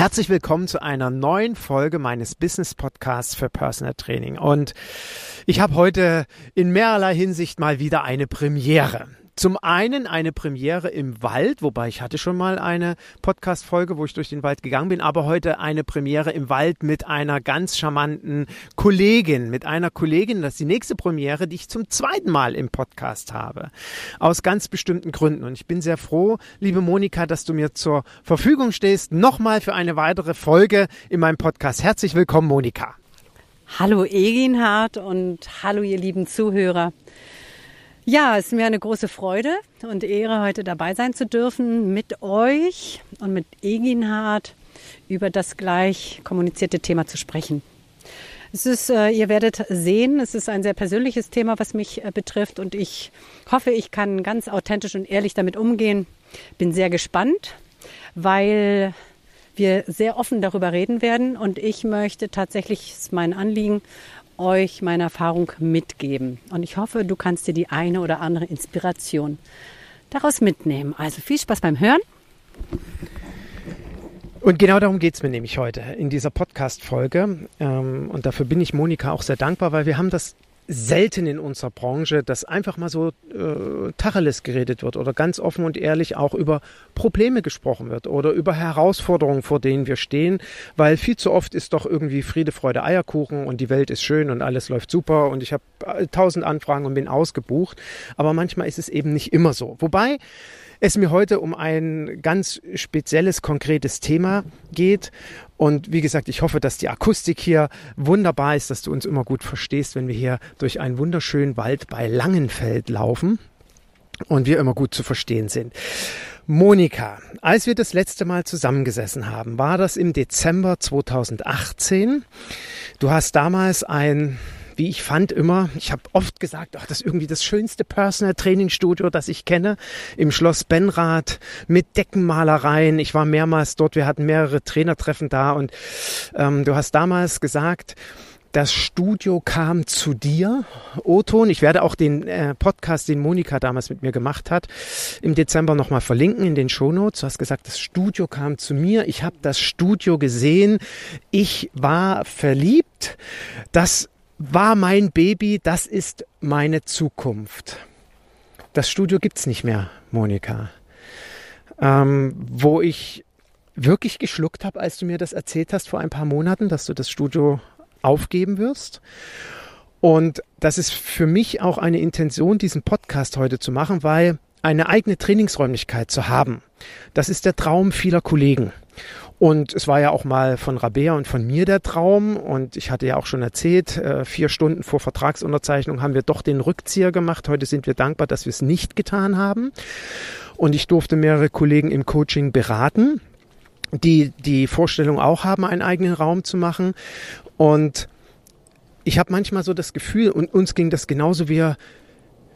Herzlich willkommen zu einer neuen Folge meines Business Podcasts für Personal Training. Und ich habe heute in mehrerlei Hinsicht mal wieder eine Premiere. Zum einen eine Premiere im Wald, wobei ich hatte schon mal eine Podcast-Folge, wo ich durch den Wald gegangen bin, aber heute eine Premiere im Wald mit einer ganz charmanten Kollegin, mit einer Kollegin, das ist die nächste Premiere, die ich zum zweiten Mal im Podcast habe. Aus ganz bestimmten Gründen. Und ich bin sehr froh, liebe Monika, dass du mir zur Verfügung stehst, nochmal für eine weitere Folge in meinem Podcast. Herzlich willkommen, Monika. Hallo Eginhard und hallo ihr lieben Zuhörer. Ja, es ist mir eine große Freude und Ehre, heute dabei sein zu dürfen mit euch und mit Eginhard über das gleich kommunizierte Thema zu sprechen. Es ist, äh, ihr werdet sehen, es ist ein sehr persönliches Thema, was mich äh, betrifft und ich hoffe, ich kann ganz authentisch und ehrlich damit umgehen. Bin sehr gespannt, weil wir sehr offen darüber reden werden und ich möchte tatsächlich, ist mein Anliegen, euch meine Erfahrung mitgeben. Und ich hoffe, du kannst dir die eine oder andere Inspiration daraus mitnehmen. Also viel Spaß beim Hören. Und genau darum geht es mir nämlich heute in dieser Podcast-Folge. Ähm, und dafür bin ich Monika auch sehr dankbar, weil wir haben das selten in unserer Branche, dass einfach mal so äh, Tacheles geredet wird oder ganz offen und ehrlich auch über Probleme gesprochen wird oder über Herausforderungen, vor denen wir stehen, weil viel zu oft ist doch irgendwie Friede, Freude, Eierkuchen und die Welt ist schön und alles läuft super und ich habe äh, tausend Anfragen und bin ausgebucht, aber manchmal ist es eben nicht immer so. Wobei es mir heute um ein ganz spezielles, konkretes Thema geht. Und wie gesagt, ich hoffe, dass die Akustik hier wunderbar ist, dass du uns immer gut verstehst, wenn wir hier durch einen wunderschönen Wald bei Langenfeld laufen und wir immer gut zu verstehen sind. Monika, als wir das letzte Mal zusammengesessen haben, war das im Dezember 2018. Du hast damals ein wie ich fand immer, ich habe oft gesagt, ach, das ist irgendwie das schönste Personal Training Studio, das ich kenne, im Schloss Benrath mit Deckenmalereien. Ich war mehrmals dort, wir hatten mehrere Trainertreffen da und ähm, du hast damals gesagt, das Studio kam zu dir, Oton. Ich werde auch den äh, Podcast, den Monika damals mit mir gemacht hat, im Dezember nochmal verlinken in den Shownotes. Du hast gesagt, das Studio kam zu mir. Ich habe das Studio gesehen. Ich war verliebt. Das war mein Baby, das ist meine Zukunft. Das Studio gibt's nicht mehr, Monika. Ähm, wo ich wirklich geschluckt habe, als du mir das erzählt hast vor ein paar Monaten, dass du das Studio aufgeben wirst. Und das ist für mich auch eine Intention, diesen Podcast heute zu machen, weil eine eigene Trainingsräumlichkeit zu haben, das ist der Traum vieler Kollegen. Und es war ja auch mal von Rabea und von mir der Traum. Und ich hatte ja auch schon erzählt, äh, vier Stunden vor Vertragsunterzeichnung haben wir doch den Rückzieher gemacht. Heute sind wir dankbar, dass wir es nicht getan haben. Und ich durfte mehrere Kollegen im Coaching beraten, die die Vorstellung auch haben, einen eigenen Raum zu machen. Und ich habe manchmal so das Gefühl, und uns ging das genauso, wir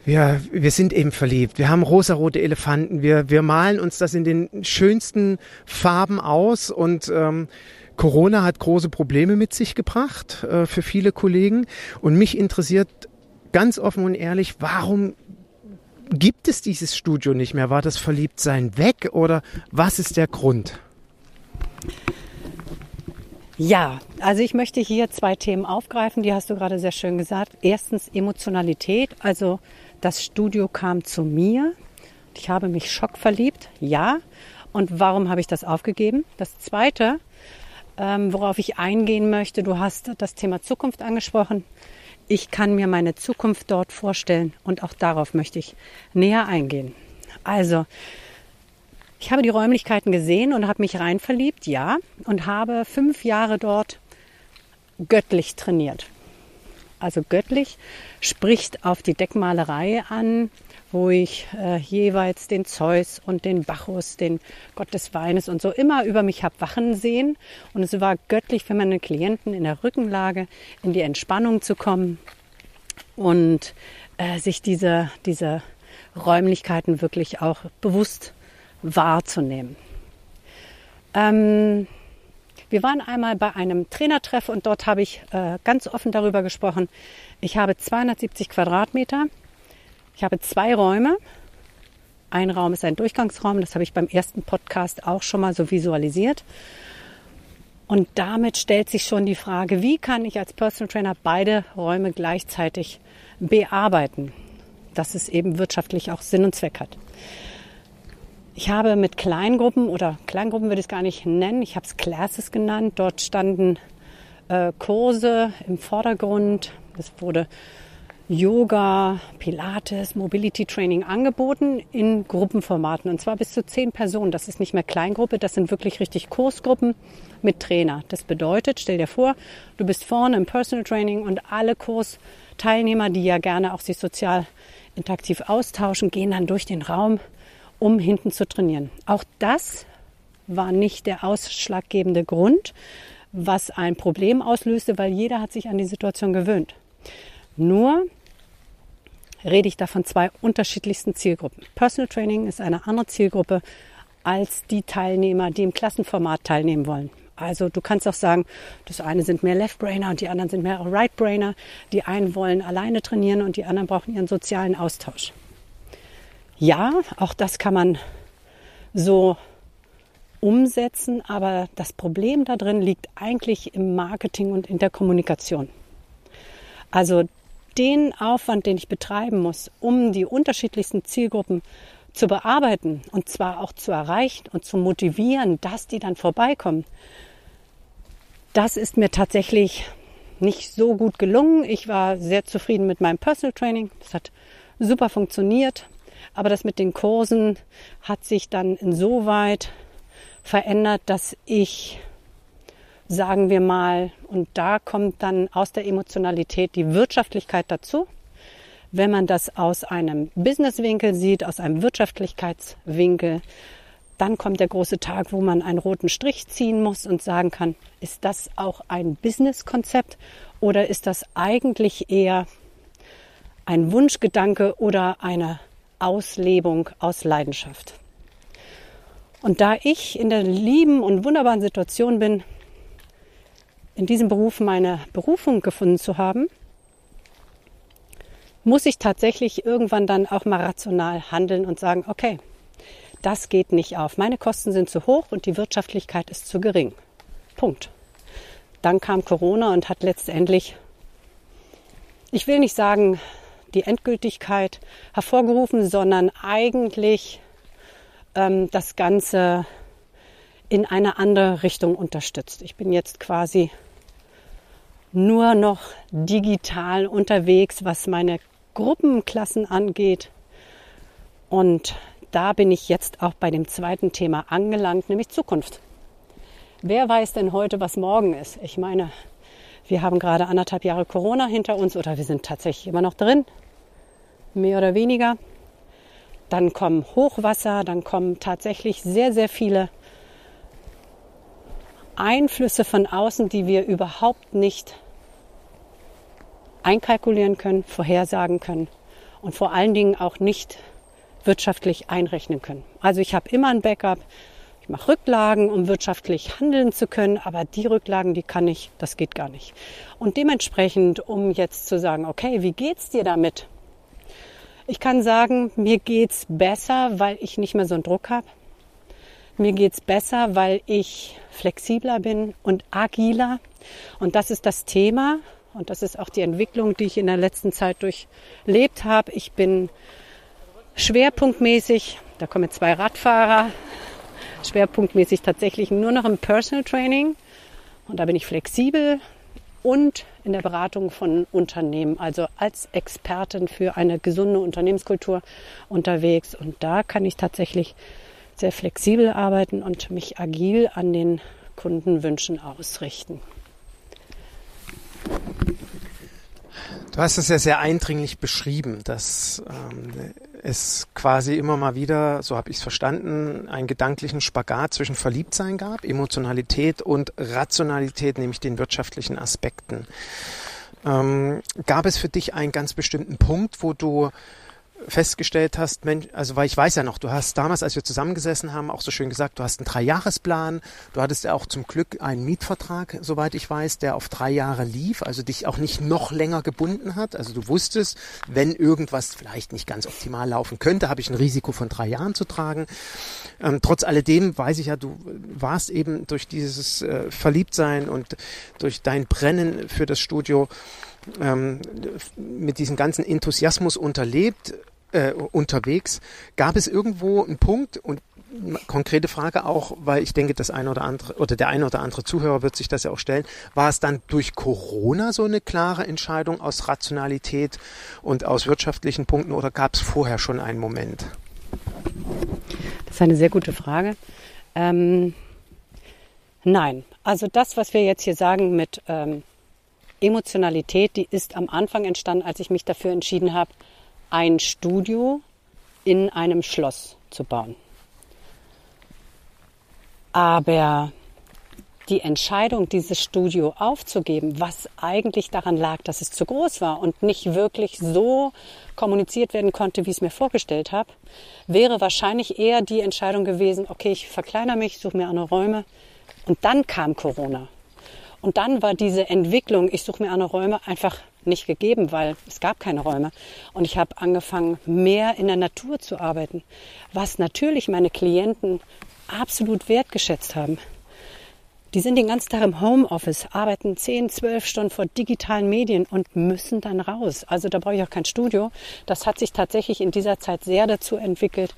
wir, wir sind eben verliebt. Wir haben rosarote Elefanten. Wir, wir malen uns das in den schönsten Farben aus und ähm, Corona hat große Probleme mit sich gebracht äh, für viele Kollegen. Und mich interessiert ganz offen und ehrlich, warum gibt es dieses Studio nicht mehr? War das Verliebtsein weg oder was ist der Grund? Ja, also ich möchte hier zwei Themen aufgreifen, die hast du gerade sehr schön gesagt. Erstens Emotionalität, also das Studio kam zu mir. Ich habe mich schockverliebt, ja. Und warum habe ich das aufgegeben? Das Zweite, ähm, worauf ich eingehen möchte, du hast das Thema Zukunft angesprochen. Ich kann mir meine Zukunft dort vorstellen und auch darauf möchte ich näher eingehen. Also, ich habe die Räumlichkeiten gesehen und habe mich rein verliebt, ja, und habe fünf Jahre dort göttlich trainiert. Also göttlich, spricht auf die Deckmalerei an, wo ich äh, jeweils den Zeus und den Bacchus, den Gott des Weines und so immer über mich habe wachen sehen. Und es war göttlich für meine Klienten in der Rückenlage in die Entspannung zu kommen und äh, sich diese, diese Räumlichkeiten wirklich auch bewusst wahrzunehmen. Ähm, wir waren einmal bei einem Trainertreff und dort habe ich äh, ganz offen darüber gesprochen. Ich habe 270 Quadratmeter. Ich habe zwei Räume. Ein Raum ist ein Durchgangsraum, das habe ich beim ersten Podcast auch schon mal so visualisiert. Und damit stellt sich schon die Frage, wie kann ich als Personal Trainer beide Räume gleichzeitig bearbeiten, dass es eben wirtschaftlich auch Sinn und Zweck hat. Ich habe mit Kleingruppen oder Kleingruppen würde ich es gar nicht nennen, ich habe es Classes genannt. Dort standen äh, Kurse im Vordergrund. Es wurde Yoga, Pilates, Mobility Training angeboten in Gruppenformaten und zwar bis zu zehn Personen. Das ist nicht mehr Kleingruppe, das sind wirklich richtig Kursgruppen mit Trainer. Das bedeutet, stell dir vor, du bist vorne im Personal Training und alle Kursteilnehmer, die ja gerne auch sich sozial interaktiv austauschen, gehen dann durch den Raum um hinten zu trainieren. Auch das war nicht der ausschlaggebende Grund, was ein Problem auslöste, weil jeder hat sich an die Situation gewöhnt. Nur rede ich da von zwei unterschiedlichsten Zielgruppen. Personal Training ist eine andere Zielgruppe als die Teilnehmer, die im Klassenformat teilnehmen wollen. Also du kannst auch sagen, das eine sind mehr Left-Brainer und die anderen sind mehr Right-Brainer. Die einen wollen alleine trainieren und die anderen brauchen ihren sozialen Austausch. Ja, auch das kann man so umsetzen, aber das Problem da drin liegt eigentlich im Marketing und in der Kommunikation. Also den Aufwand, den ich betreiben muss, um die unterschiedlichsten Zielgruppen zu bearbeiten und zwar auch zu erreichen und zu motivieren, dass die dann vorbeikommen, das ist mir tatsächlich nicht so gut gelungen. Ich war sehr zufrieden mit meinem Personal Training. Das hat super funktioniert. Aber das mit den Kursen hat sich dann insoweit verändert, dass ich, sagen wir mal, und da kommt dann aus der Emotionalität die Wirtschaftlichkeit dazu. Wenn man das aus einem Businesswinkel sieht, aus einem Wirtschaftlichkeitswinkel, dann kommt der große Tag, wo man einen roten Strich ziehen muss und sagen kann, ist das auch ein Businesskonzept oder ist das eigentlich eher ein Wunschgedanke oder eine Auslebung aus Leidenschaft. Und da ich in der lieben und wunderbaren Situation bin, in diesem Beruf meine Berufung gefunden zu haben, muss ich tatsächlich irgendwann dann auch mal rational handeln und sagen, okay, das geht nicht auf. Meine Kosten sind zu hoch und die Wirtschaftlichkeit ist zu gering. Punkt. Dann kam Corona und hat letztendlich, ich will nicht sagen, die Endgültigkeit hervorgerufen, sondern eigentlich ähm, das Ganze in eine andere Richtung unterstützt. Ich bin jetzt quasi nur noch digital unterwegs, was meine Gruppenklassen angeht. Und da bin ich jetzt auch bei dem zweiten Thema angelangt, nämlich Zukunft. Wer weiß denn heute, was morgen ist? Ich meine, wir haben gerade anderthalb Jahre Corona hinter uns oder wir sind tatsächlich immer noch drin mehr oder weniger. Dann kommen Hochwasser, dann kommen tatsächlich sehr, sehr viele Einflüsse von außen, die wir überhaupt nicht einkalkulieren können, vorhersagen können und vor allen Dingen auch nicht wirtschaftlich einrechnen können. Also ich habe immer ein Backup. Ich mache Rücklagen, um wirtschaftlich handeln zu können, aber die Rücklagen, die kann ich, das geht gar nicht. Und dementsprechend, um jetzt zu sagen, okay, wie geht's dir damit? Ich kann sagen, mir geht's besser, weil ich nicht mehr so einen Druck habe. Mir geht's besser, weil ich flexibler bin und agiler. Und das ist das Thema und das ist auch die Entwicklung, die ich in der letzten Zeit durchlebt habe. Ich bin schwerpunktmäßig, da kommen zwei Radfahrer, schwerpunktmäßig tatsächlich nur noch im Personal Training. Und da bin ich flexibel, und in der Beratung von Unternehmen, also als Expertin für eine gesunde Unternehmenskultur unterwegs. Und da kann ich tatsächlich sehr flexibel arbeiten und mich agil an den Kundenwünschen ausrichten. Du hast es ja sehr eindringlich beschrieben, dass ähm, es quasi immer mal wieder, so habe ich es verstanden, einen gedanklichen Spagat zwischen Verliebtsein gab, Emotionalität und Rationalität, nämlich den wirtschaftlichen Aspekten. Ähm, gab es für dich einen ganz bestimmten Punkt, wo du festgestellt hast, Mensch, also weil ich weiß ja noch, du hast damals, als wir zusammengesessen haben, auch so schön gesagt, du hast einen Dreijahresplan, du hattest ja auch zum Glück einen Mietvertrag, soweit ich weiß, der auf drei Jahre lief, also dich auch nicht noch länger gebunden hat. Also du wusstest, wenn irgendwas vielleicht nicht ganz optimal laufen könnte, habe ich ein Risiko von drei Jahren zu tragen. Ähm, trotz alledem weiß ich ja, du warst eben durch dieses äh, Verliebtsein und durch dein Brennen für das Studio ähm, mit diesem ganzen Enthusiasmus unterlebt, äh, unterwegs. Gab es irgendwo einen Punkt und konkrete Frage auch, weil ich denke, das eine oder andere oder der eine oder andere Zuhörer wird sich das ja auch stellen. War es dann durch Corona so eine klare Entscheidung aus Rationalität und aus wirtschaftlichen Punkten oder gab es vorher schon einen Moment? Das ist eine sehr gute Frage. Ähm, nein, also das, was wir jetzt hier sagen mit ähm, Emotionalität, die ist am Anfang entstanden, als ich mich dafür entschieden habe, ein Studio in einem Schloss zu bauen. Aber die Entscheidung, dieses Studio aufzugeben, was eigentlich daran lag, dass es zu groß war und nicht wirklich so kommuniziert werden konnte, wie ich es mir vorgestellt habe, wäre wahrscheinlich eher die Entscheidung gewesen, okay, ich verkleinere mich, suche mir andere Räume. Und dann kam Corona. Und dann war diese Entwicklung, ich suche mir andere Räume, einfach nicht gegeben, weil es gab keine Räume. Und ich habe angefangen, mehr in der Natur zu arbeiten, was natürlich meine Klienten absolut wertgeschätzt haben. Die sind den ganzen Tag im Homeoffice, arbeiten 10, 12 Stunden vor digitalen Medien und müssen dann raus. Also da brauche ich auch kein Studio. Das hat sich tatsächlich in dieser Zeit sehr dazu entwickelt,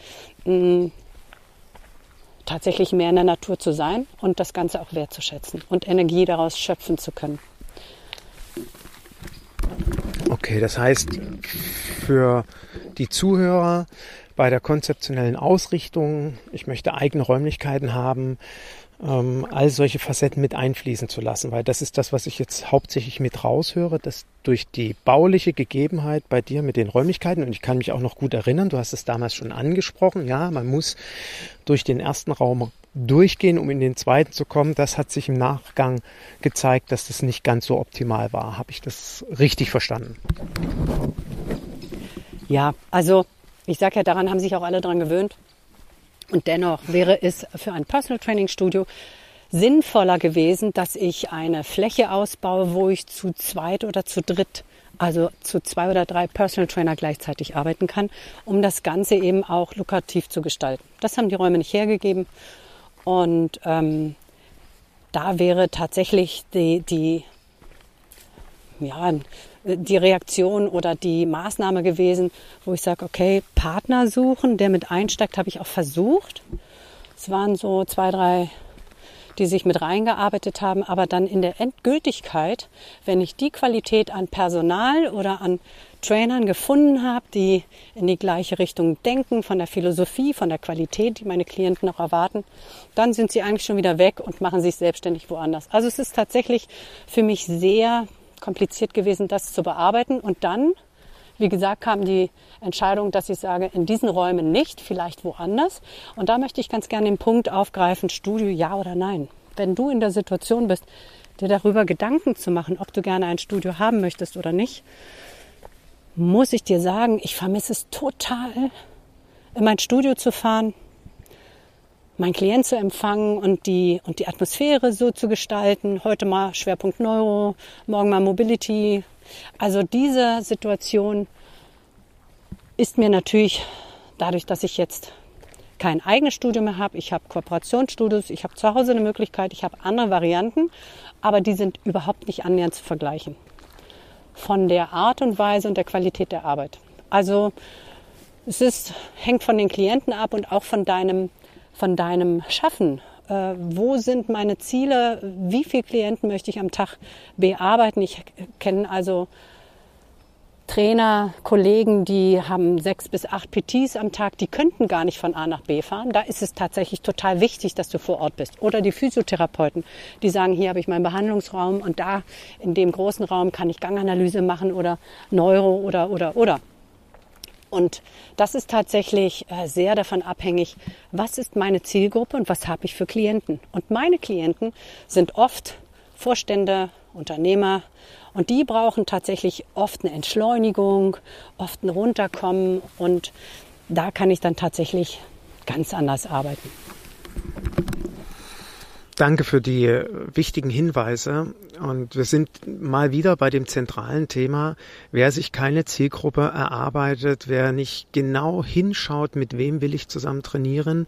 tatsächlich mehr in der Natur zu sein und das Ganze auch wertzuschätzen und Energie daraus schöpfen zu können. Okay, das heißt, für die Zuhörer bei der konzeptionellen Ausrichtung, ich möchte eigene Räumlichkeiten haben, ähm, all solche Facetten mit einfließen zu lassen, weil das ist das, was ich jetzt hauptsächlich mit raushöre, dass durch die bauliche Gegebenheit bei dir mit den Räumlichkeiten, und ich kann mich auch noch gut erinnern, du hast es damals schon angesprochen, ja, man muss durch den ersten Raum durchgehen, um in den zweiten zu kommen. Das hat sich im Nachgang gezeigt, dass das nicht ganz so optimal war. Habe ich das richtig verstanden? Ja, also ich sage ja, daran haben sich auch alle dran gewöhnt. Und dennoch wäre es für ein Personal Training Studio sinnvoller gewesen, dass ich eine Fläche ausbaue, wo ich zu zweit oder zu dritt, also zu zwei oder drei Personal Trainer gleichzeitig arbeiten kann, um das Ganze eben auch lukrativ zu gestalten. Das haben die Räume nicht hergegeben. Und ähm, da wäre tatsächlich die, die ja, die Reaktion oder die Maßnahme gewesen, wo ich sage, okay, Partner suchen, der mit einsteigt, habe ich auch versucht. Es waren so zwei, drei, die sich mit reingearbeitet haben, aber dann in der Endgültigkeit, wenn ich die Qualität an Personal oder an Trainern gefunden habe, die in die gleiche Richtung denken, von der Philosophie, von der Qualität, die meine Klienten auch erwarten, dann sind sie eigentlich schon wieder weg und machen sich selbstständig woanders. Also es ist tatsächlich für mich sehr kompliziert gewesen, das zu bearbeiten. Und dann, wie gesagt, kam die Entscheidung, dass ich sage, in diesen Räumen nicht, vielleicht woanders. Und da möchte ich ganz gerne den Punkt aufgreifen, Studio ja oder nein. Wenn du in der Situation bist, dir darüber Gedanken zu machen, ob du gerne ein Studio haben möchtest oder nicht, muss ich dir sagen, ich vermisse es total, in mein Studio zu fahren, meinen Klient zu empfangen und die, und die Atmosphäre so zu gestalten. Heute mal Schwerpunkt Neuro, morgen mal Mobility. Also diese Situation ist mir natürlich dadurch, dass ich jetzt kein eigenes Studio mehr habe, ich habe Kooperationsstudios, ich habe zu Hause eine Möglichkeit, ich habe andere Varianten, aber die sind überhaupt nicht annähernd zu vergleichen. Von der Art und Weise und der Qualität der Arbeit. Also es ist, hängt von den Klienten ab und auch von deinem von deinem Schaffen. Äh, wo sind meine Ziele? Wie viele Klienten möchte ich am Tag bearbeiten? Ich kenne also Trainer, Kollegen, die haben sechs bis acht PTs am Tag, die könnten gar nicht von A nach B fahren. Da ist es tatsächlich total wichtig, dass du vor Ort bist. Oder die Physiotherapeuten, die sagen, hier habe ich meinen Behandlungsraum und da in dem großen Raum kann ich Ganganalyse machen oder Neuro oder, oder, oder. Und das ist tatsächlich äh, sehr davon abhängig, was ist meine Zielgruppe und was habe ich für Klienten. Und meine Klienten sind oft Vorstände, Unternehmer, und die brauchen tatsächlich oft eine Entschleunigung, oft ein Runterkommen. Und da kann ich dann tatsächlich ganz anders arbeiten. Danke für die äh, wichtigen Hinweise. Und wir sind mal wieder bei dem zentralen Thema, wer sich keine Zielgruppe erarbeitet, wer nicht genau hinschaut, mit wem will ich zusammen trainieren,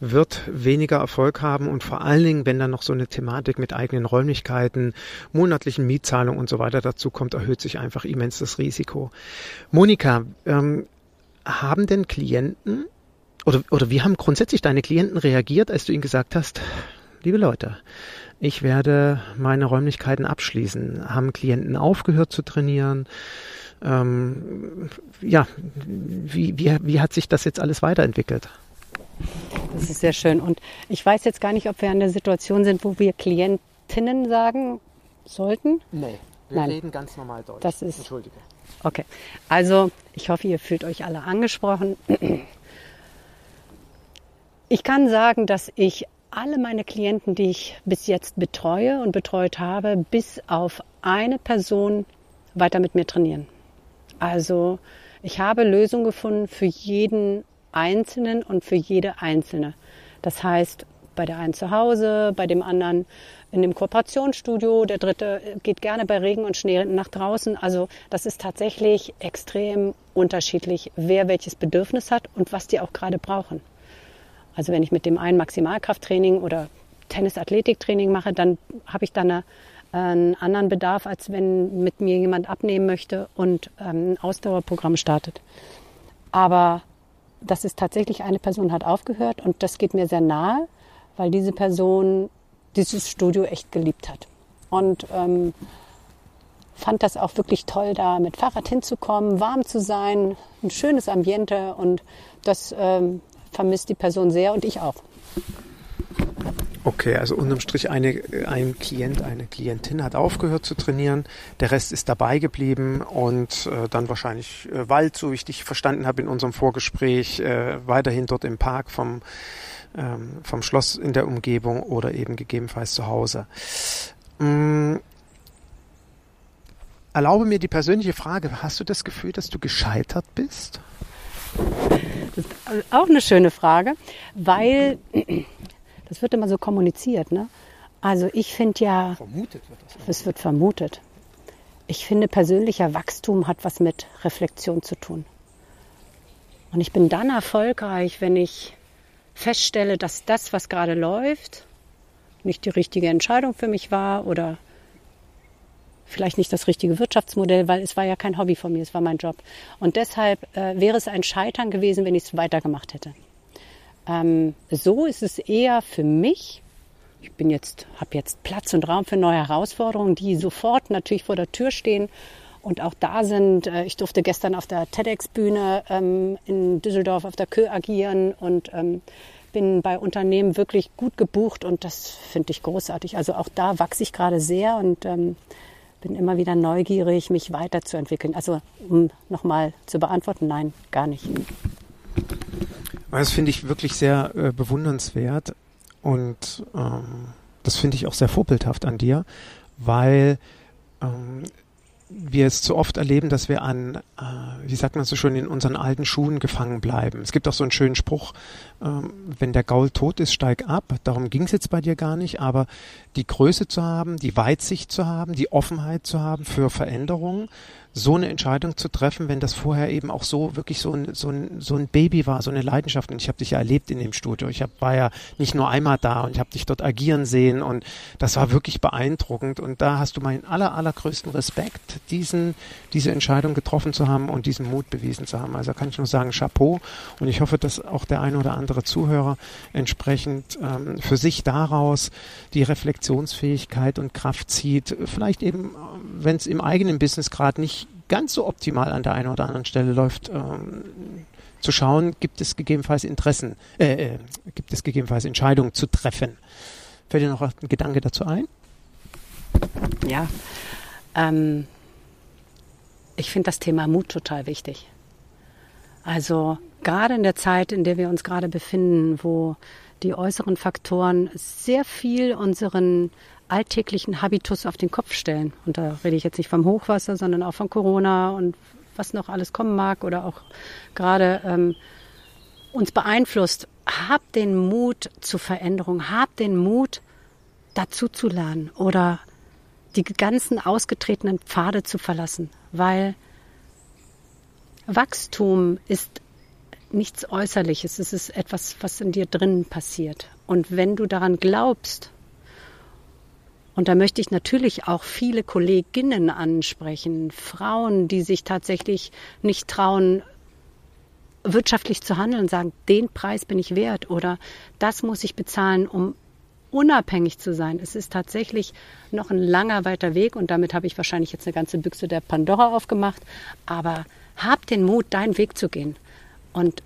wird weniger Erfolg haben und vor allen Dingen, wenn dann noch so eine Thematik mit eigenen Räumlichkeiten, monatlichen Mietzahlungen und so weiter dazu kommt, erhöht sich einfach immens das Risiko. Monika, ähm, haben denn Klienten oder, oder wie haben grundsätzlich deine Klienten reagiert, als du ihnen gesagt hast, liebe Leute, ich werde meine Räumlichkeiten abschließen. Haben Klienten aufgehört zu trainieren? Ähm, ja, wie, wie, wie hat sich das jetzt alles weiterentwickelt? Das ist sehr schön. Und ich weiß jetzt gar nicht, ob wir in der Situation sind, wo wir Klientinnen sagen sollten. Nee, wir Nein. reden ganz normal Deutsch. Das ist, Entschuldige. Okay, also ich hoffe, ihr fühlt euch alle angesprochen. Ich kann sagen, dass ich alle meine Klienten, die ich bis jetzt betreue und betreut habe, bis auf eine Person weiter mit mir trainieren. Also ich habe Lösungen gefunden für jeden Einzelnen und für jede Einzelne. Das heißt, bei der einen zu Hause, bei dem anderen in dem Kooperationsstudio, der dritte geht gerne bei Regen und Schnee nach draußen. Also das ist tatsächlich extrem unterschiedlich, wer welches Bedürfnis hat und was die auch gerade brauchen. Also wenn ich mit dem einen Maximalkrafttraining oder Tennis-Athletiktraining mache, dann habe ich dann eine, einen anderen Bedarf, als wenn mit mir jemand abnehmen möchte und ähm, ein Ausdauerprogramm startet. Aber das ist tatsächlich eine Person hat aufgehört und das geht mir sehr nahe, weil diese Person dieses Studio echt geliebt hat. Und ähm, fand das auch wirklich toll, da mit Fahrrad hinzukommen, warm zu sein, ein schönes Ambiente und das ähm, vermisst die Person sehr und ich auch. Okay, also unterm Strich eine, ein Klient, eine Klientin hat aufgehört zu trainieren, der Rest ist dabei geblieben und äh, dann wahrscheinlich äh, Wald, so wie ich dich verstanden habe in unserem Vorgespräch, äh, weiterhin dort im Park vom, ähm, vom Schloss in der Umgebung oder eben gegebenenfalls zu Hause. Mm, erlaube mir die persönliche Frage, hast du das Gefühl, dass du gescheitert bist? Das ist auch eine schöne Frage, weil das wird immer so kommuniziert. Ne? Also ich finde ja, vermutet wird das es wird vermutet. Ich finde, persönlicher Wachstum hat was mit Reflexion zu tun. Und ich bin dann erfolgreich, wenn ich feststelle, dass das, was gerade läuft, nicht die richtige Entscheidung für mich war oder vielleicht nicht das richtige Wirtschaftsmodell, weil es war ja kein Hobby von mir, es war mein Job. Und deshalb äh, wäre es ein Scheitern gewesen, wenn ich es weitergemacht hätte. Ähm, so ist es eher für mich. Ich bin jetzt, habe jetzt Platz und Raum für neue Herausforderungen, die sofort natürlich vor der Tür stehen und auch da sind. Äh, ich durfte gestern auf der TEDx-Bühne ähm, in Düsseldorf auf der Kö agieren und ähm, bin bei Unternehmen wirklich gut gebucht und das finde ich großartig. Also auch da wachse ich gerade sehr und ähm, bin immer wieder neugierig, mich weiterzuentwickeln. Also um nochmal zu beantworten, nein, gar nicht. Das finde ich wirklich sehr äh, bewundernswert und ähm, das finde ich auch sehr vorbildhaft an dir, weil ähm, wir es zu oft erleben, dass wir an, äh, wie sagt man so schön, in unseren alten Schuhen gefangen bleiben. Es gibt auch so einen schönen Spruch, ähm, wenn der Gaul tot ist, steig ab. Darum ging es jetzt bei dir gar nicht, aber die Größe zu haben, die Weitsicht zu haben, die Offenheit zu haben für Veränderungen, so eine Entscheidung zu treffen, wenn das vorher eben auch so wirklich so ein, so ein, so ein Baby war, so eine Leidenschaft. Und ich habe dich ja erlebt in dem Studio. Ich hab, war ja nicht nur einmal da und ich habe dich dort agieren sehen und das war wirklich beeindruckend. Und da hast du meinen aller, allergrößten Respekt, diesen, diese Entscheidung getroffen zu haben und diesen Mut bewiesen zu haben. Also kann ich nur sagen, Chapeau. Und ich hoffe, dass auch der eine oder andere Zuhörer entsprechend ähm, für sich daraus die Reflexionsfähigkeit und Kraft zieht. Vielleicht eben, wenn es im eigenen Business gerade nicht ganz so optimal an der einen oder anderen Stelle läuft, ähm, zu schauen, gibt es gegebenenfalls Interessen, äh, äh, gibt es gegebenenfalls Entscheidungen zu treffen. Fällt dir noch ein Gedanke dazu ein? Ja, ähm, ich finde das Thema Mut total wichtig. Also gerade in der Zeit, in der wir uns gerade befinden, wo die äußeren Faktoren sehr viel unseren alltäglichen Habitus auf den Kopf stellen. Und da rede ich jetzt nicht vom Hochwasser, sondern auch von Corona und was noch alles kommen mag oder auch gerade ähm, uns beeinflusst. Habt den Mut zur Veränderung, habt den Mut dazu zu lernen oder die ganzen ausgetretenen Pfade zu verlassen, weil Wachstum ist nichts Äußerliches, es ist etwas, was in dir drinnen passiert. Und wenn du daran glaubst, und da möchte ich natürlich auch viele Kolleginnen ansprechen, Frauen, die sich tatsächlich nicht trauen, wirtschaftlich zu handeln sagen, den Preis bin ich wert oder das muss ich bezahlen, um unabhängig zu sein. Es ist tatsächlich noch ein langer weiter Weg und damit habe ich wahrscheinlich jetzt eine ganze Büchse der Pandora aufgemacht. Aber hab den Mut, deinen Weg zu gehen und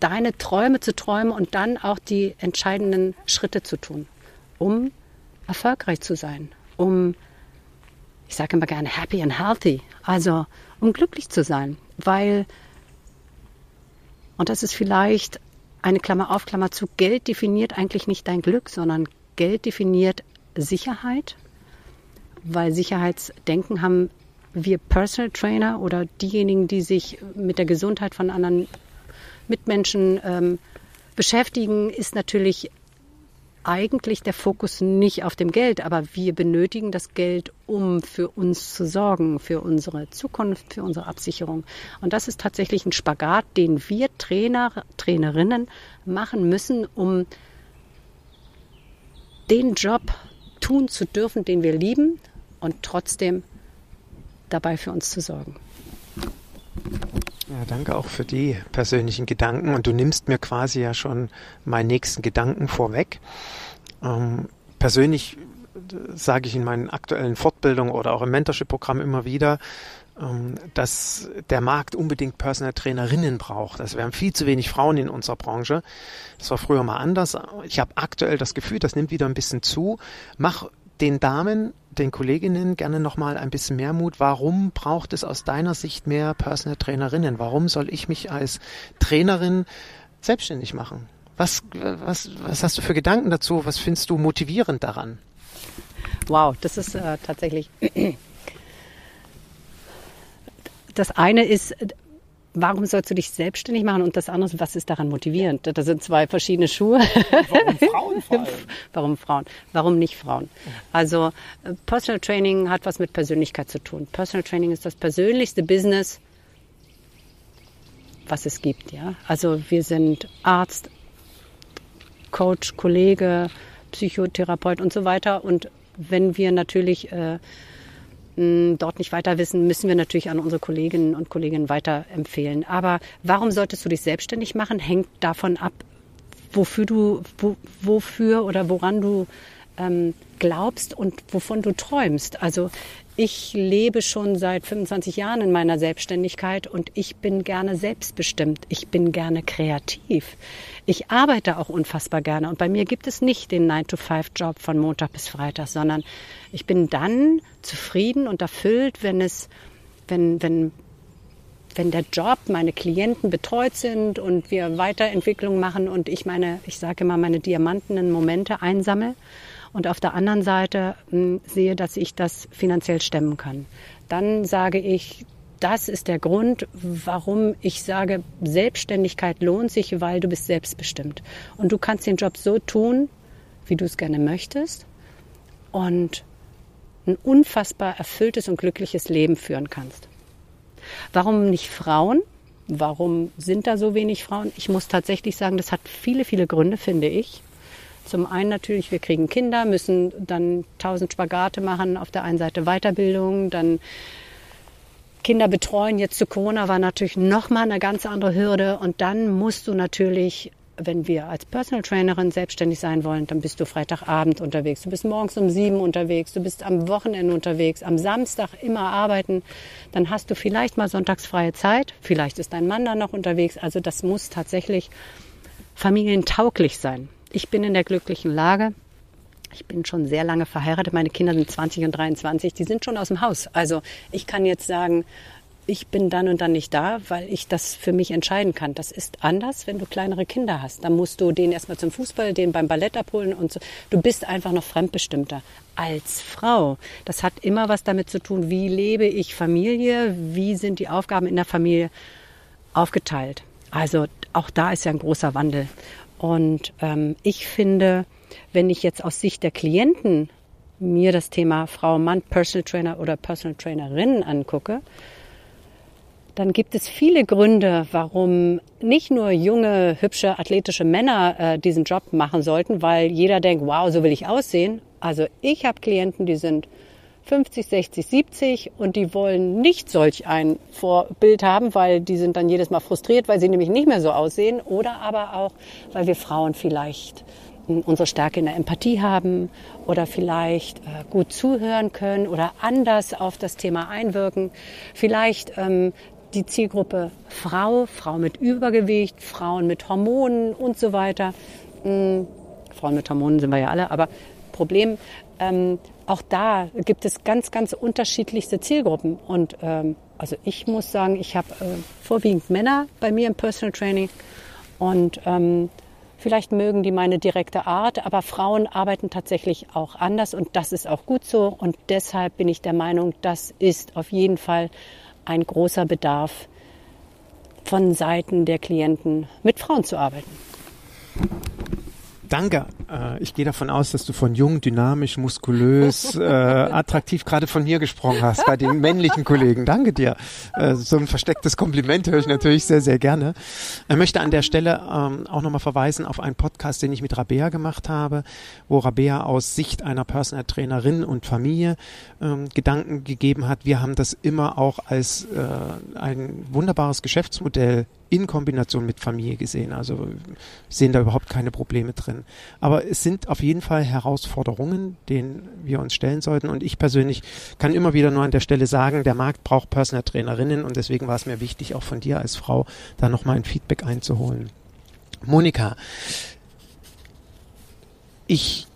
deine Träume zu träumen und dann auch die entscheidenden Schritte zu tun, um erfolgreich zu sein, um, ich sage immer gerne, happy and healthy, also um glücklich zu sein, weil, und das ist vielleicht eine Klammer auf, Klammer zu, Geld definiert eigentlich nicht dein Glück, sondern Geld definiert Sicherheit, weil Sicherheitsdenken haben wir Personal Trainer oder diejenigen, die sich mit der Gesundheit von anderen Mitmenschen ähm, beschäftigen, ist natürlich eigentlich der Fokus nicht auf dem Geld, aber wir benötigen das Geld, um für uns zu sorgen, für unsere Zukunft, für unsere Absicherung. Und das ist tatsächlich ein Spagat, den wir Trainer, Trainerinnen machen müssen, um den Job tun zu dürfen, den wir lieben und trotzdem dabei für uns zu sorgen. Ja, danke auch für die persönlichen Gedanken. Und du nimmst mir quasi ja schon meinen nächsten Gedanken vorweg. Ähm, persönlich äh, sage ich in meinen aktuellen Fortbildungen oder auch im Mentorship-Programm immer wieder, ähm, dass der Markt unbedingt Personal Trainerinnen braucht. Also wir haben viel zu wenig Frauen in unserer Branche. Das war früher mal anders. Ich habe aktuell das Gefühl, das nimmt wieder ein bisschen zu. Mach den Damen, den Kolleginnen gerne nochmal ein bisschen mehr Mut. Warum braucht es aus deiner Sicht mehr Personal Trainerinnen? Warum soll ich mich als Trainerin selbstständig machen? Was, was, was hast du für Gedanken dazu? Was findest du motivierend daran? Wow, das ist äh, tatsächlich das eine ist, warum sollst du dich selbstständig machen? Und das andere was ist daran motivierend? Das sind zwei verschiedene Schuhe. Warum Frauen vor allem? Warum Frauen? Warum nicht Frauen? Also äh, Personal Training hat was mit Persönlichkeit zu tun. Personal Training ist das persönlichste Business, was es gibt. Ja? Also wir sind Arzt, Coach, Kollege, Psychotherapeut und so weiter. Und wenn wir natürlich äh, dort nicht weiter wissen, müssen wir natürlich an unsere Kolleginnen und Kollegen weiterempfehlen. Aber warum solltest du dich selbstständig machen, hängt davon ab, wofür du, wo, wofür oder woran du ähm, glaubst und wovon du träumst. Also ich lebe schon seit 25 Jahren in meiner Selbstständigkeit und ich bin gerne selbstbestimmt. Ich bin gerne kreativ. Ich arbeite auch unfassbar gerne und bei mir gibt es nicht den 9-to-5-Job von Montag bis Freitag, sondern ich bin dann zufrieden und erfüllt, wenn es, wenn, wenn, wenn der Job, meine Klienten betreut sind und wir Weiterentwicklung machen und ich meine, ich sage immer, meine diamantenen Momente einsammle und auf der anderen Seite hm, sehe, dass ich das finanziell stemmen kann. Dann sage ich, das ist der Grund, warum ich sage, Selbstständigkeit lohnt sich, weil du bist selbstbestimmt. Und du kannst den Job so tun, wie du es gerne möchtest und ein unfassbar erfülltes und glückliches Leben führen kannst. Warum nicht Frauen? Warum sind da so wenig Frauen? Ich muss tatsächlich sagen, das hat viele, viele Gründe, finde ich. Zum einen natürlich, wir kriegen Kinder, müssen dann tausend Spagate machen. Auf der einen Seite Weiterbildung, dann Kinder betreuen. Jetzt zu Corona war natürlich nochmal eine ganz andere Hürde. Und dann musst du natürlich wenn wir als Personal Trainerin selbstständig sein wollen, dann bist du Freitagabend unterwegs, du bist morgens um sieben unterwegs, du bist am Wochenende unterwegs, am Samstag immer arbeiten, dann hast du vielleicht mal sonntagsfreie Zeit, vielleicht ist dein Mann dann noch unterwegs. Also das muss tatsächlich familientauglich sein. Ich bin in der glücklichen Lage, ich bin schon sehr lange verheiratet. Meine Kinder sind 20 und 23. Die sind schon aus dem Haus. Also ich kann jetzt sagen, ich bin dann und dann nicht da, weil ich das für mich entscheiden kann. Das ist anders, wenn du kleinere Kinder hast. Dann musst du den erstmal zum Fußball, den beim Ballett abholen und so. Du bist einfach noch fremdbestimmter als Frau. Das hat immer was damit zu tun, wie lebe ich Familie, wie sind die Aufgaben in der Familie aufgeteilt. Also auch da ist ja ein großer Wandel. Und ähm, ich finde, wenn ich jetzt aus Sicht der Klienten mir das Thema Frau, Mann, Personal Trainer oder Personal Trainerin angucke, dann gibt es viele Gründe, warum nicht nur junge, hübsche, athletische Männer äh, diesen Job machen sollten, weil jeder denkt, wow, so will ich aussehen. Also ich habe Klienten, die sind 50, 60, 70 und die wollen nicht solch ein Vorbild haben, weil die sind dann jedes Mal frustriert, weil sie nämlich nicht mehr so aussehen oder aber auch, weil wir Frauen vielleicht unsere Stärke in der Empathie haben oder vielleicht äh, gut zuhören können oder anders auf das Thema einwirken. Vielleicht ähm, die Zielgruppe Frau, Frau mit Übergewicht, Frauen mit Hormonen und so weiter. Hm, Frauen mit Hormonen sind wir ja alle, aber Problem, ähm, auch da gibt es ganz, ganz unterschiedlichste Zielgruppen. Und ähm, also ich muss sagen, ich habe äh, vorwiegend Männer bei mir im Personal Training und ähm, Vielleicht mögen die meine direkte Art, aber Frauen arbeiten tatsächlich auch anders und das ist auch gut so. Und deshalb bin ich der Meinung, das ist auf jeden Fall ein großer Bedarf von Seiten der Klienten, mit Frauen zu arbeiten. Danke. Äh, ich gehe davon aus, dass du von jung, dynamisch, muskulös, äh, attraktiv gerade von mir gesprochen hast, bei den männlichen Kollegen. Danke dir. Äh, so ein verstecktes Kompliment höre ich natürlich sehr, sehr gerne. Ich möchte an der Stelle ähm, auch nochmal verweisen auf einen Podcast, den ich mit Rabea gemacht habe, wo Rabea aus Sicht einer Personal Trainerin und Familie ähm, Gedanken gegeben hat. Wir haben das immer auch als äh, ein wunderbares Geschäftsmodell in Kombination mit Familie gesehen. Also sehen da überhaupt keine Probleme drin. Aber es sind auf jeden Fall Herausforderungen, denen wir uns stellen sollten. Und ich persönlich kann immer wieder nur an der Stelle sagen, der Markt braucht Personal Trainerinnen und deswegen war es mir wichtig, auch von dir als Frau da nochmal ein Feedback einzuholen. Monika, ich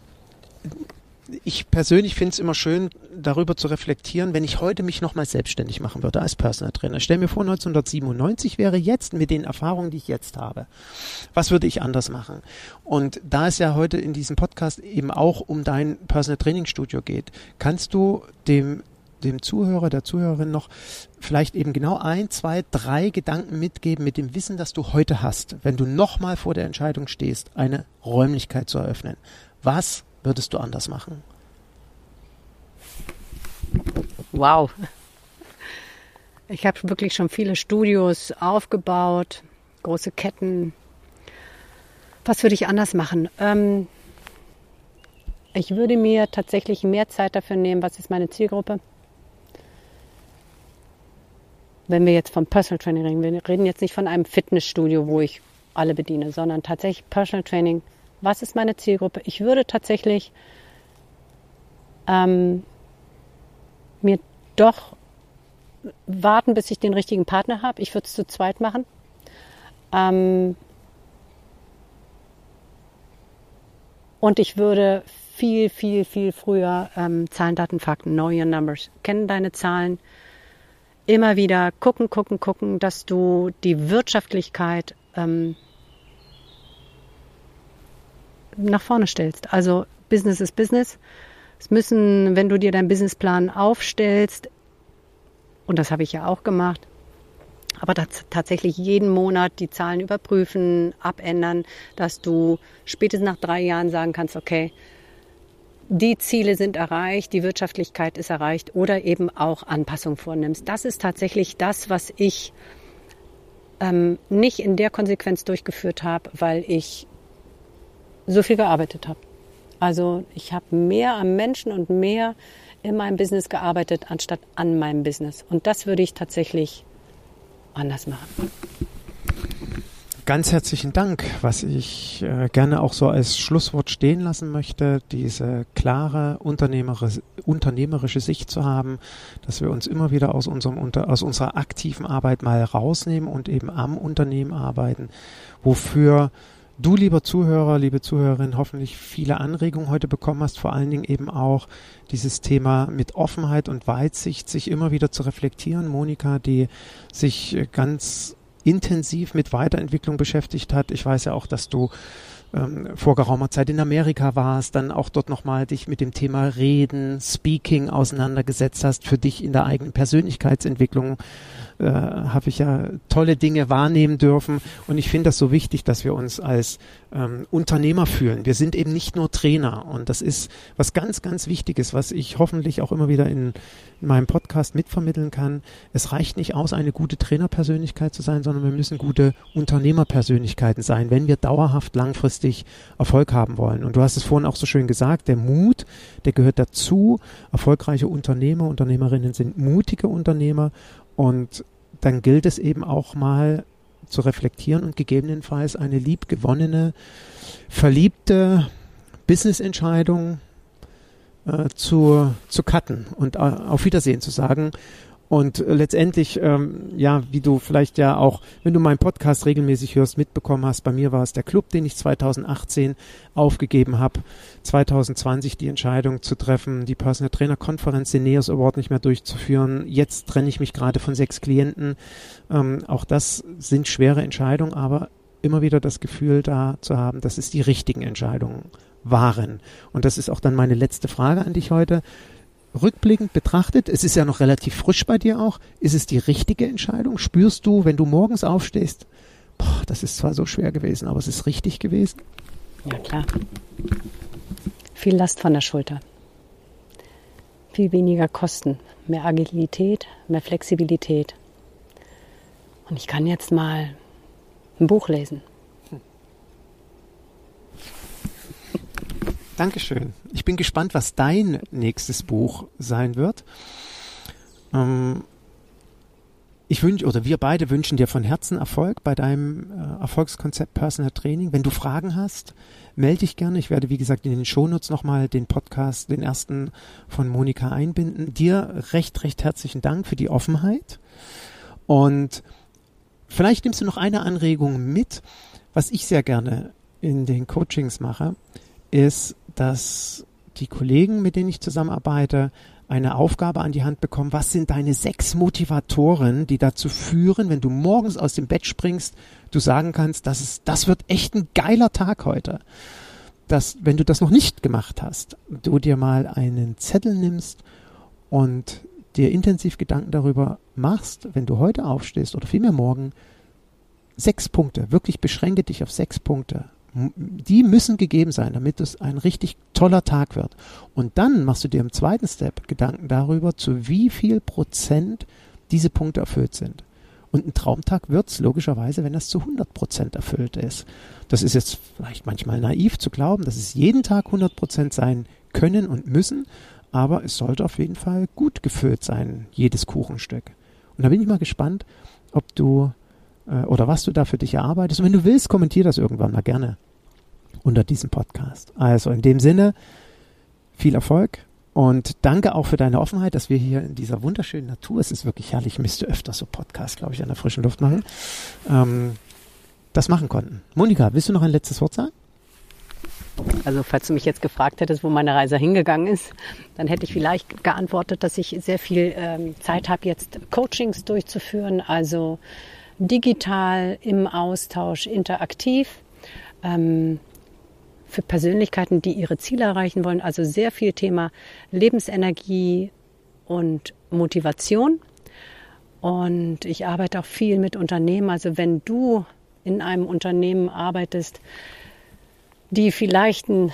ich persönlich finde es immer schön, darüber zu reflektieren, wenn ich heute mich nochmal selbstständig machen würde als Personal Trainer. Stell mir vor, 1997 wäre jetzt mit den Erfahrungen, die ich jetzt habe. Was würde ich anders machen? Und da es ja heute in diesem Podcast eben auch um dein Personal Training Studio geht, kannst du dem dem Zuhörer, der Zuhörerin noch vielleicht eben genau ein, zwei, drei Gedanken mitgeben mit dem Wissen, das du heute hast, wenn du nochmal vor der Entscheidung stehst, eine Räumlichkeit zu eröffnen. Was würdest du anders machen? Wow. Ich habe wirklich schon viele Studios aufgebaut, große Ketten. Was würde ich anders machen? Ähm, ich würde mir tatsächlich mehr Zeit dafür nehmen, was ist meine Zielgruppe. Wenn wir jetzt vom Personal Training reden, wir reden jetzt nicht von einem Fitnessstudio, wo ich alle bediene, sondern tatsächlich Personal Training was ist meine Zielgruppe? Ich würde tatsächlich ähm, mir doch warten, bis ich den richtigen Partner habe. Ich würde es zu zweit machen. Ähm, und ich würde viel, viel, viel früher ähm, Zahlen, Daten, Fakten, know your numbers, kennen deine Zahlen, immer wieder gucken, gucken, gucken, dass du die Wirtschaftlichkeit ähm, nach vorne stellst. Also Business ist Business. Es müssen, wenn du dir deinen Businessplan aufstellst, und das habe ich ja auch gemacht, aber tatsächlich jeden Monat die Zahlen überprüfen, abändern, dass du spätestens nach drei Jahren sagen kannst, okay, die Ziele sind erreicht, die Wirtschaftlichkeit ist erreicht oder eben auch Anpassungen vornimmst. Das ist tatsächlich das, was ich ähm, nicht in der Konsequenz durchgeführt habe, weil ich so viel gearbeitet habe. Also ich habe mehr am Menschen und mehr in meinem Business gearbeitet, anstatt an meinem Business. Und das würde ich tatsächlich anders machen. ganz herzlichen Dank, was ich äh, gerne auch so als Schlusswort stehen lassen möchte, diese klare unternehmerische, unternehmerische Sicht zu haben, dass wir uns immer wieder aus, unserem, unter, aus unserer aktiven Arbeit mal rausnehmen und eben am Unternehmen arbeiten, wofür du, lieber Zuhörer, liebe Zuhörerin, hoffentlich viele Anregungen heute bekommen hast, vor allen Dingen eben auch dieses Thema mit Offenheit und Weitsicht sich immer wieder zu reflektieren. Monika, die sich ganz intensiv mit Weiterentwicklung beschäftigt hat. Ich weiß ja auch, dass du ähm, vor geraumer Zeit in Amerika warst, dann auch dort nochmal dich mit dem Thema Reden, Speaking auseinandergesetzt hast, für dich in der eigenen Persönlichkeitsentwicklung äh, habe ich ja tolle Dinge wahrnehmen dürfen. Und ich finde das so wichtig, dass wir uns als ähm, Unternehmer fühlen. Wir sind eben nicht nur Trainer. Und das ist was ganz, ganz Wichtiges, was ich hoffentlich auch immer wieder in, in meinem Podcast mitvermitteln kann. Es reicht nicht aus, eine gute Trainerpersönlichkeit zu sein, sondern wir müssen gute Unternehmerpersönlichkeiten sein, wenn wir dauerhaft langfristig Erfolg haben wollen. Und du hast es vorhin auch so schön gesagt, der Mut, der gehört dazu. Erfolgreiche Unternehmer, Unternehmerinnen sind mutige Unternehmer und dann gilt es eben auch mal zu reflektieren und gegebenenfalls eine liebgewonnene, verliebte Business-Entscheidung äh, zu, zu cutten und äh, auf Wiedersehen zu sagen und letztendlich, ähm, ja, wie du vielleicht ja auch, wenn du meinen Podcast regelmäßig hörst, mitbekommen hast, bei mir war es der Club, den ich 2018 aufgegeben habe, 2020 die Entscheidung zu treffen, die Personal Trainer Konferenz, den NEOS Award nicht mehr durchzuführen. Jetzt trenne ich mich gerade von sechs Klienten. Ähm, auch das sind schwere Entscheidungen, aber immer wieder das Gefühl da zu haben, dass es die richtigen Entscheidungen waren. Und das ist auch dann meine letzte Frage an dich heute rückblickend betrachtet, es ist ja noch relativ frisch bei dir auch, ist es die richtige Entscheidung? Spürst du, wenn du morgens aufstehst, boah, das ist zwar so schwer gewesen, aber es ist richtig gewesen? Ja, klar. Viel Last von der Schulter. Viel weniger Kosten, mehr Agilität, mehr Flexibilität. Und ich kann jetzt mal ein Buch lesen. Dankeschön. Ich bin gespannt, was dein nächstes Buch sein wird. Ähm, ich wünsche, oder wir beide wünschen dir von Herzen Erfolg bei deinem äh, Erfolgskonzept Personal Training. Wenn du Fragen hast, melde dich gerne. Ich werde, wie gesagt, in den Shownotes nochmal den Podcast, den ersten von Monika einbinden. Dir recht, recht herzlichen Dank für die Offenheit. Und vielleicht nimmst du noch eine Anregung mit, was ich sehr gerne in den Coachings mache, ist dass die Kollegen, mit denen ich zusammenarbeite, eine Aufgabe an die Hand bekommen. Was sind deine sechs Motivatoren, die dazu führen, wenn du morgens aus dem Bett springst, du sagen kannst, das ist, das wird echt ein geiler Tag heute. Dass, wenn du das noch nicht gemacht hast, du dir mal einen Zettel nimmst und dir intensiv Gedanken darüber machst, wenn du heute aufstehst oder vielmehr morgen, sechs Punkte, wirklich beschränke dich auf sechs Punkte die müssen gegeben sein, damit es ein richtig toller Tag wird. Und dann machst du dir im zweiten Step Gedanken darüber, zu wie viel Prozent diese Punkte erfüllt sind. Und ein Traumtag wird es logischerweise, wenn das zu 100 Prozent erfüllt ist. Das ist jetzt vielleicht manchmal naiv zu glauben, dass es jeden Tag 100 Prozent sein können und müssen, aber es sollte auf jeden Fall gut gefüllt sein, jedes Kuchenstück. Und da bin ich mal gespannt, ob du äh, oder was du da für dich erarbeitest. Und wenn du willst, kommentier das irgendwann mal gerne unter diesem Podcast. Also in dem Sinne, viel Erfolg und danke auch für deine Offenheit, dass wir hier in dieser wunderschönen Natur, es ist wirklich herrlich, ich müsste öfter so Podcasts, glaube ich, an der frischen Luft machen, ähm, das machen konnten. Monika, willst du noch ein letztes Wort sagen? Also falls du mich jetzt gefragt hättest, wo meine Reise hingegangen ist, dann hätte ich vielleicht geantwortet, dass ich sehr viel ähm, Zeit habe, jetzt Coachings durchzuführen, also digital im Austausch, interaktiv. Ähm, für Persönlichkeiten, die ihre Ziele erreichen wollen. Also sehr viel Thema Lebensenergie und Motivation. Und ich arbeite auch viel mit Unternehmen. Also wenn du in einem Unternehmen arbeitest, die vielleicht einen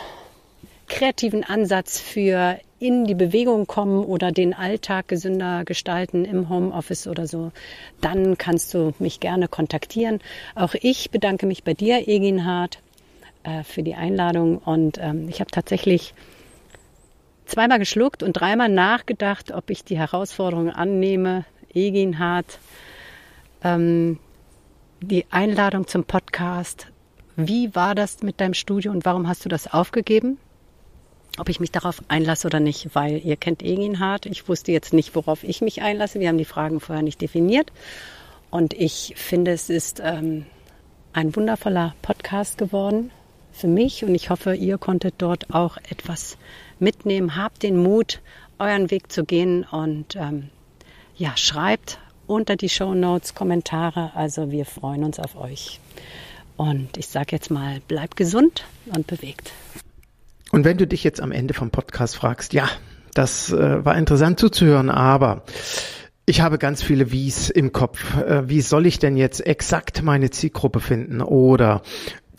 kreativen Ansatz für in die Bewegung kommen oder den Alltag gesünder gestalten im Homeoffice oder so, dann kannst du mich gerne kontaktieren. Auch ich bedanke mich bei dir, Egin Hart, äh, für die Einladung. Und ähm, ich habe tatsächlich zweimal geschluckt und dreimal nachgedacht, ob ich die Herausforderung annehme. Egin Hart. Ähm, die Einladung zum Podcast. Wie war das mit deinem Studio und warum hast du das aufgegeben? Ob ich mich darauf einlasse oder nicht, weil ihr kennt Egin hart. Ich wusste jetzt nicht, worauf ich mich einlasse. Wir haben die Fragen vorher nicht definiert. Und ich finde, es ist ähm, ein wundervoller Podcast geworden für mich. Und ich hoffe, ihr konntet dort auch etwas mitnehmen. Habt den Mut, euren Weg zu gehen und ähm, ja, schreibt unter die Show Notes Kommentare. Also wir freuen uns auf euch. Und ich sage jetzt mal, bleibt gesund und bewegt. Und wenn du dich jetzt am Ende vom Podcast fragst, ja, das äh, war interessant zuzuhören, aber ich habe ganz viele Wies im Kopf. Äh, wie soll ich denn jetzt exakt meine Zielgruppe finden? Oder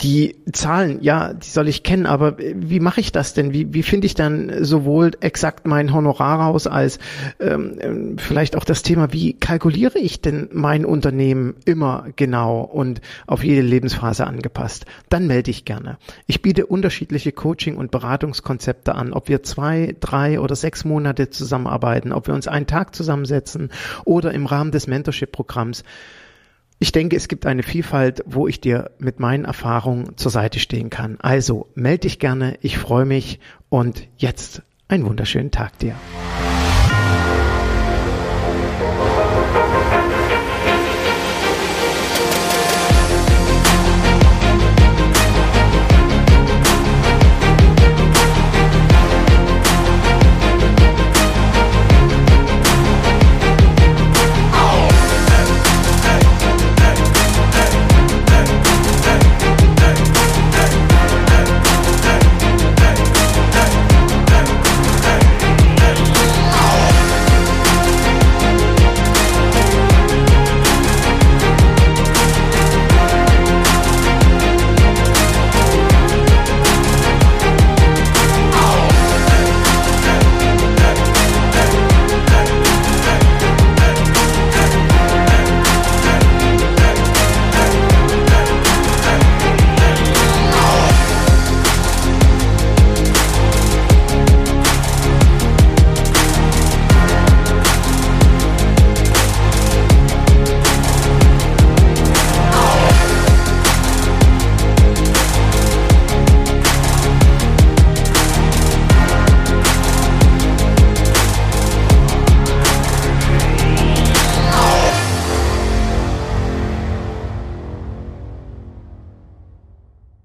die Zahlen, ja, die soll ich kennen, aber wie mache ich das denn? Wie, wie finde ich dann sowohl exakt mein Honorar raus als ähm, ähm, vielleicht auch das Thema, wie kalkuliere ich denn mein Unternehmen immer genau und auf jede Lebensphase angepasst? Dann melde ich gerne. Ich biete unterschiedliche Coaching- und Beratungskonzepte an, ob wir zwei, drei oder sechs Monate zusammenarbeiten, ob wir uns einen Tag zusammensetzen oder im Rahmen des Mentorship-Programms. Ich denke, es gibt eine Vielfalt, wo ich dir mit meinen Erfahrungen zur Seite stehen kann. Also melde dich gerne, ich freue mich und jetzt einen wunderschönen Tag dir.